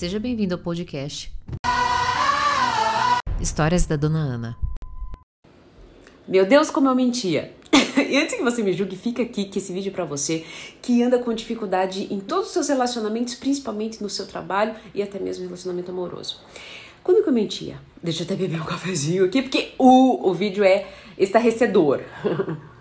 Seja bem-vindo ao podcast Histórias da Dona Ana. Meu Deus, como eu mentia! e antes que você me julgue, fica aqui que esse vídeo é pra você que anda com dificuldade em todos os seus relacionamentos, principalmente no seu trabalho e até mesmo relacionamento amoroso. Quando que eu mentia? Deixa eu até beber um cafezinho aqui, porque o, o vídeo é estarrecedor.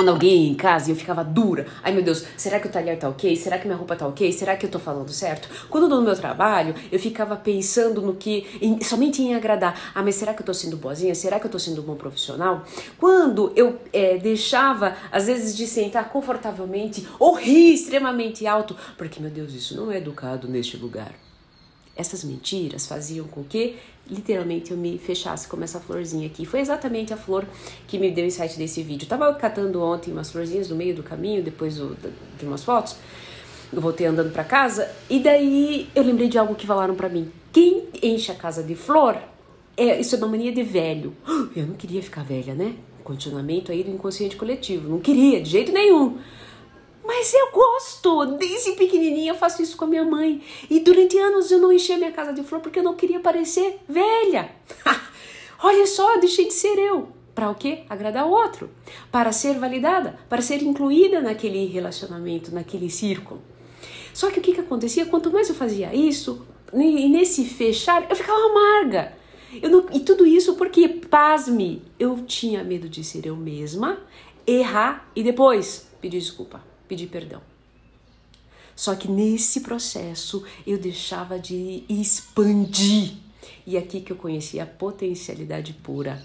Quando alguém em casa e eu ficava dura, ai meu Deus, será que o talher tá ok? Será que minha roupa tá ok? Será que eu tô falando certo? Quando eu tô no meu trabalho, eu ficava pensando no que, em, somente em agradar. Ah, mas será que eu tô sendo boazinha? Será que eu tô sendo um bom profissional? Quando eu é, deixava, às vezes, de sentar confortavelmente ou rir extremamente alto, porque meu Deus, isso não é educado neste lugar. Essas mentiras faziam com que literalmente eu me fechasse como essa florzinha aqui. Foi exatamente a flor que me deu o insight desse vídeo. Eu tava catando ontem umas florzinhas no meio do caminho, depois do, de umas fotos. Eu voltei andando para casa e daí eu lembrei de algo que falaram para mim. Quem enche a casa de flor, é, isso é uma mania de velho. Eu não queria ficar velha, né? Continuamento aí do inconsciente coletivo. Não queria, de jeito nenhum. Mas eu gosto, desde pequenininha eu faço isso com a minha mãe. E durante anos eu não enchi a minha casa de flor porque eu não queria parecer velha. Olha só, deixei de ser eu. Para o quê? Agradar o outro. Para ser validada, para ser incluída naquele relacionamento, naquele círculo. Só que o que, que acontecia? Quanto mais eu fazia isso, e nesse fechar, eu ficava amarga. Eu não, e tudo isso porque, pasme, eu tinha medo de ser eu mesma, errar e depois pedir desculpa pedir perdão. Só que nesse processo eu deixava de expandir. E aqui que eu conheci a potencialidade pura.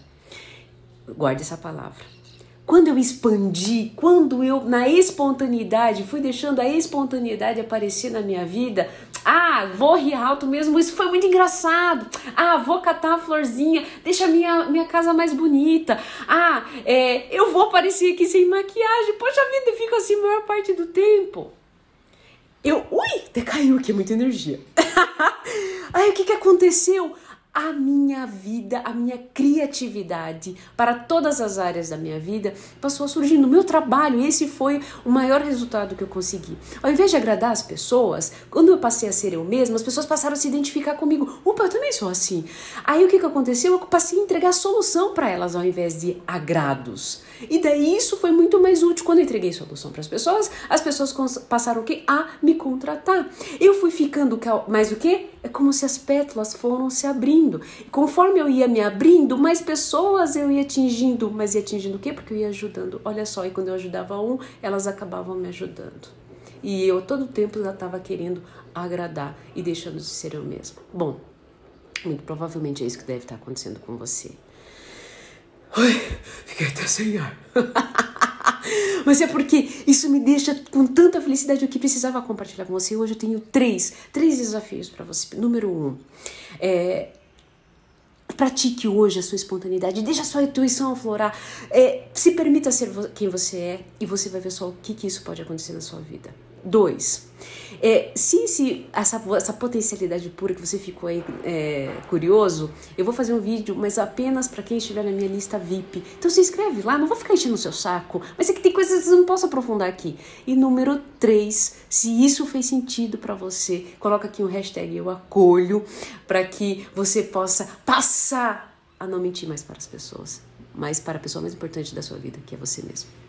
Guarde essa palavra. Quando eu expandi, quando eu, na espontaneidade, fui deixando a espontaneidade aparecer na minha vida, ah, vou rir alto mesmo, isso foi muito engraçado. Ah, vou catar a florzinha, deixa a minha, minha casa mais bonita. Ah, é, eu vou aparecer aqui sem maquiagem. Poxa vida, fico assim a maior parte do tempo. Eu, ui, decaiu aqui muita energia. Aí o que, que aconteceu? A minha vida, a minha criatividade para todas as áreas da minha vida passou a surgir no meu trabalho. Esse foi o maior resultado que eu consegui. Ao invés de agradar as pessoas, quando eu passei a ser eu mesma, as pessoas passaram a se identificar comigo. Opa, eu também sou assim. Aí o que, que aconteceu? Eu passei a entregar solução para elas ao invés de agrados. E daí isso foi muito mais útil. Quando eu entreguei solução para as pessoas, as pessoas passaram o quê? A me contratar. Eu fui ficando mais o quê? É como se as pétalas foram se abrindo. E conforme eu ia me abrindo, mais pessoas eu ia atingindo. Mas ia atingindo o quê? Porque eu ia ajudando. Olha só, e quando eu ajudava um, elas acabavam me ajudando. E eu todo o tempo já estava querendo agradar e deixando de ser eu mesma. Bom, muito provavelmente é isso que deve estar acontecendo com você. Ai, fiquei até sem ar. Mas é porque isso me deixa com tanta felicidade o que precisava compartilhar com você. Hoje eu tenho três, três desafios para você. Número um, é, pratique hoje a sua espontaneidade, deixa a sua intuição aflorar, é, se permita ser quem você é e você vai ver só o que, que isso pode acontecer na sua vida. Dois, é, se, essa, essa potencialidade pura que você ficou aí é, curioso, eu vou fazer um vídeo, mas apenas para quem estiver na minha lista VIP. Então se inscreve lá, não vou ficar enchendo o seu saco, mas é que tem coisas que eu não posso aprofundar aqui. E número três, se isso fez sentido para você, coloca aqui um hashtag eu acolho, para que você possa passar a não mentir mais para as pessoas, mas para a pessoa mais importante da sua vida, que é você mesmo.